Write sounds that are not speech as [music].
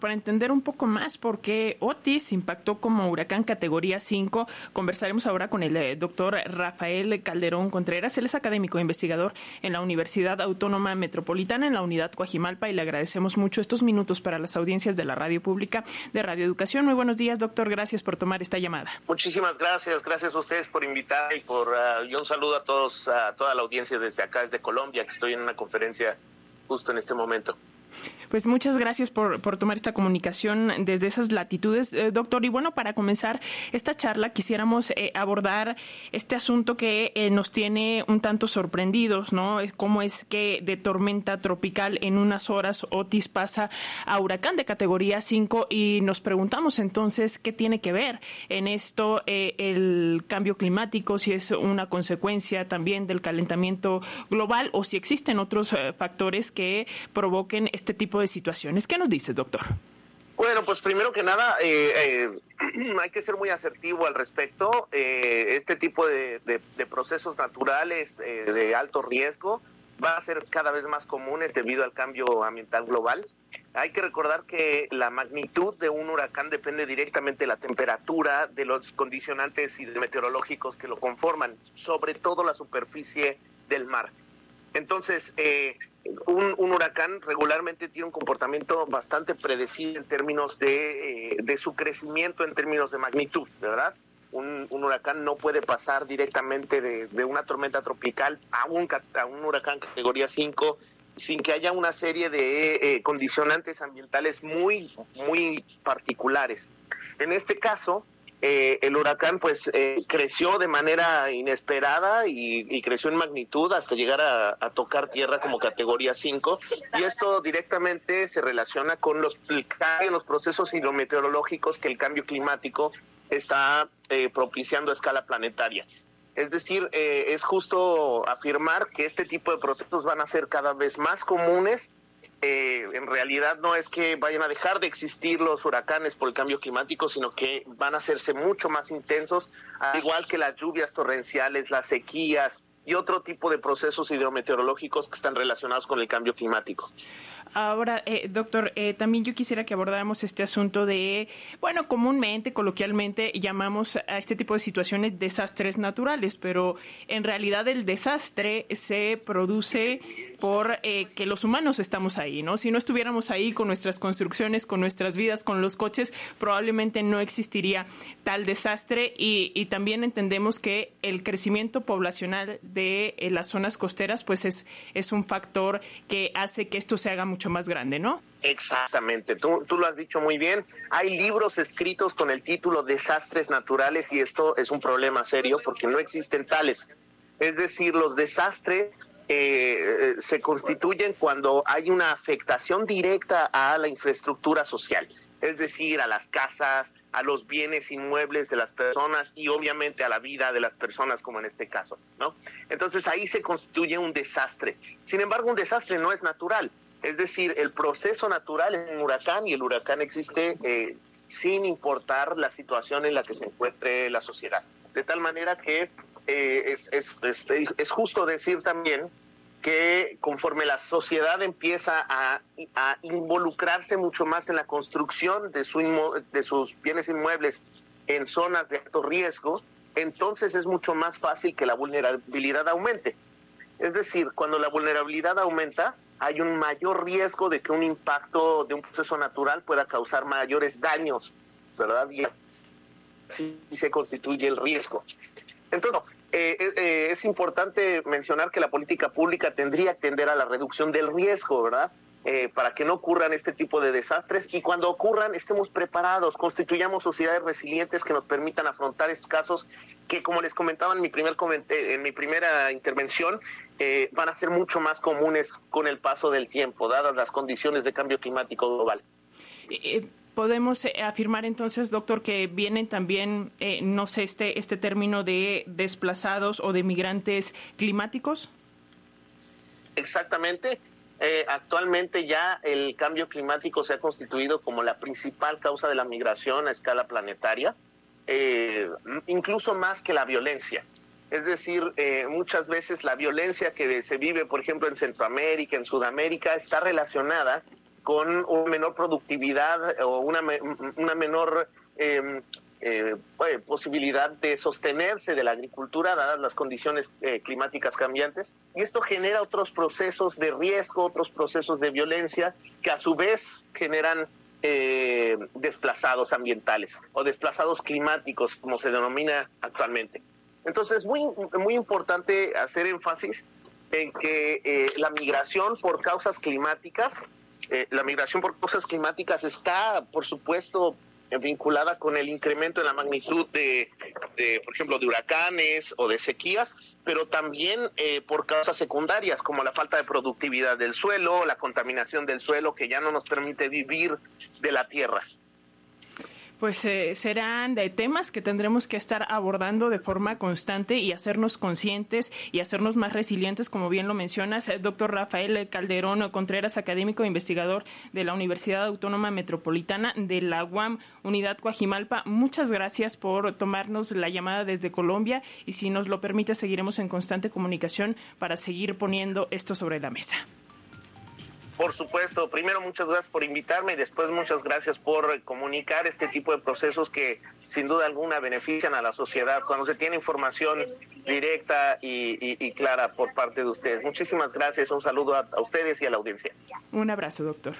Para entender un poco más por qué Otis impactó como huracán categoría 5, conversaremos ahora con el eh, doctor Rafael Calderón Contreras. Él es académico e investigador en la Universidad Autónoma Metropolitana en la unidad Coajimalpa y le agradecemos mucho estos minutos para las audiencias de la radio pública de Radio Educación. Muy buenos días, doctor. Gracias por tomar esta llamada. Muchísimas gracias. Gracias a ustedes por invitar y por uh, y un saludo a todos, a toda la audiencia desde acá, desde Colombia, que estoy en una conferencia justo en este momento. Pues muchas gracias por, por tomar esta comunicación desde esas latitudes, eh, doctor. Y bueno, para comenzar esta charla quisiéramos eh, abordar este asunto que eh, nos tiene un tanto sorprendidos, ¿no? Cómo es que de tormenta tropical en unas horas Otis pasa a huracán de categoría 5 y nos preguntamos entonces qué tiene que ver en esto el cambio climático, si es una consecuencia también del calentamiento global o si existen otros factores que provoquen este tipo de situaciones. ¿Qué nos dices, doctor? Bueno, pues primero que nada, eh, eh, [clears throat] hay que ser muy asertivo al respecto. Eh, este tipo de, procesos naturales de alto riesgo va a ser cada vez más comunes debido al cambio ambiental global. Hay que recordar que la magnitud de un huracán depende directamente de la temperatura, de los condicionantes meteorológicos que lo conforman, sobre todo la superficie del mar. Entonces, eh, un, huracán regularmente tiene un comportamiento bastante predecible en términos de, eh, su crecimiento, en términos de magnitud, ¿verdad? Un, huracán no puede pasar directamente de, una tormenta tropical a un, a un huracán categoría 5 sin que haya una serie de eh, condicionantes ambientales muy, muy particulares. En este caso, eh, el huracán pues eh, creció de manera inesperada y, creció en magnitud hasta llegar a, tocar tierra como categoría 5 y esto directamente se relaciona con los, los procesos hidrometeorológicos que el cambio climático está eh, propiciando a escala planetaria. Es decir, es justo afirmar que este tipo de procesos van a ser cada vez más comunes eh, en realidad no es que vayan a dejar de existir los huracanes por el cambio climático, sino que van a hacerse mucho más intensos, al igual que las lluvias torrenciales, las sequías y otro tipo de procesos hidrometeorológicos que están relacionados con el cambio climático. Ahora, eh, doctor, eh, también yo quisiera que abordáramos este asunto de, bueno, comúnmente, coloquialmente, llamamos a este tipo de situaciones desastres naturales, pero en realidad el desastre se produce por eh, que los humanos estamos ahí, ¿no? Si no estuviéramos ahí con nuestras construcciones, con nuestras vidas, con los coches, probablemente no existiría tal desastre y, y también entendemos que el crecimiento poblacional de las zonas costeras, pues es, es un factor que hace que esto se haga mucho más grande, ¿no? Exactamente, tú, tú lo has dicho muy bien. Hay libros escritos con el título Desastres Naturales y esto es un problema serio porque no existen tales. Es decir, los desastres eh, se constituyen cuando hay una afectación directa a la infraestructura social, es decir, a las casas, a los bienes inmuebles de las personas y obviamente a la vida de las personas, como en este caso, ¿no? Entonces ahí se constituye un desastre. Sin embargo, un desastre no es natural. Es decir, el proceso natural es un huracán y el huracán existe eh, sin importar la situación en la que se encuentre la sociedad. De tal manera que eh, es, es, es, justo decir también que conforme la sociedad empieza a, involucrarse mucho más en la construcción de, de sus bienes inmuebles en zonas de alto riesgo, entonces es mucho más fácil que la vulnerabilidad aumente. Es decir, cuando la vulnerabilidad aumenta, hay un mayor riesgo de que un impacto de un proceso natural pueda causar mayores daños, ¿verdad? Y así se constituye el riesgo. Entonces, eh, eh, eh, es importante mencionar que la política pública tendría que tender a la reducción del riesgo, ¿verdad? para que no ocurran este tipo de desastres y cuando ocurran estemos preparados, constituyamos sociedades resilientes que nos permitan afrontar estos casos que, como les comentaba en mi, primer en mi primera intervención, eh, van a ser mucho más comunes con el paso del tiempo, dadas las condiciones de cambio climático global. Eh, eh, podemos afirmar entonces, doctor, que vienen también, no sé, este, este término de desplazados o de migrantes climáticos. Exactamente. actualmente ya el cambio climático se ha constituido como la principal causa de la migración a escala planetaria, incluso más que la violencia. Es decir, eh, muchas veces la violencia que se vive, por ejemplo, en Centroamérica, en Sudamérica, está relacionada con una menor productividad o una, una menor em, eh, posibilidad de sostenerse de la agricultura dadas las condiciones eh, climáticas cambiantes y esto genera otros procesos de riesgo, otros procesos de violencia que a su vez generan eh, desplazados ambientales o desplazados climáticos como se denomina actualmente. Entonces es muy, muy importante hacer énfasis en que la migración por causas climáticas, la migración por causas climáticas está, por supuesto, vinculada con el incremento en la magnitud de, por ejemplo, de huracanes o de sequías, pero también eh, por causas secundarias como la falta de productividad del suelo, la contaminación del suelo que ya no nos permite vivir de la tierra pues eh, serán de temas que tendremos que estar abordando de forma constante y hacernos conscientes y hacernos más resilientes, como bien lo mencionas, el doctor Rafael Calderón Contreras, académico e investigador de la Universidad Autónoma Metropolitana de la UAM, Unidad Coajimalpa. Muchas gracias por tomarnos la llamada desde Colombia y si nos lo permite seguiremos en constante comunicación para seguir poniendo esto sobre la mesa. Por supuesto, primero muchas gracias por invitarme y después muchas gracias por comunicar este tipo de procesos que sin duda alguna benefician a la sociedad cuando se tiene información directa y, clara por parte de ustedes. Muchísimas gracias, un saludo a ustedes y a la audiencia. Un abrazo, doctor.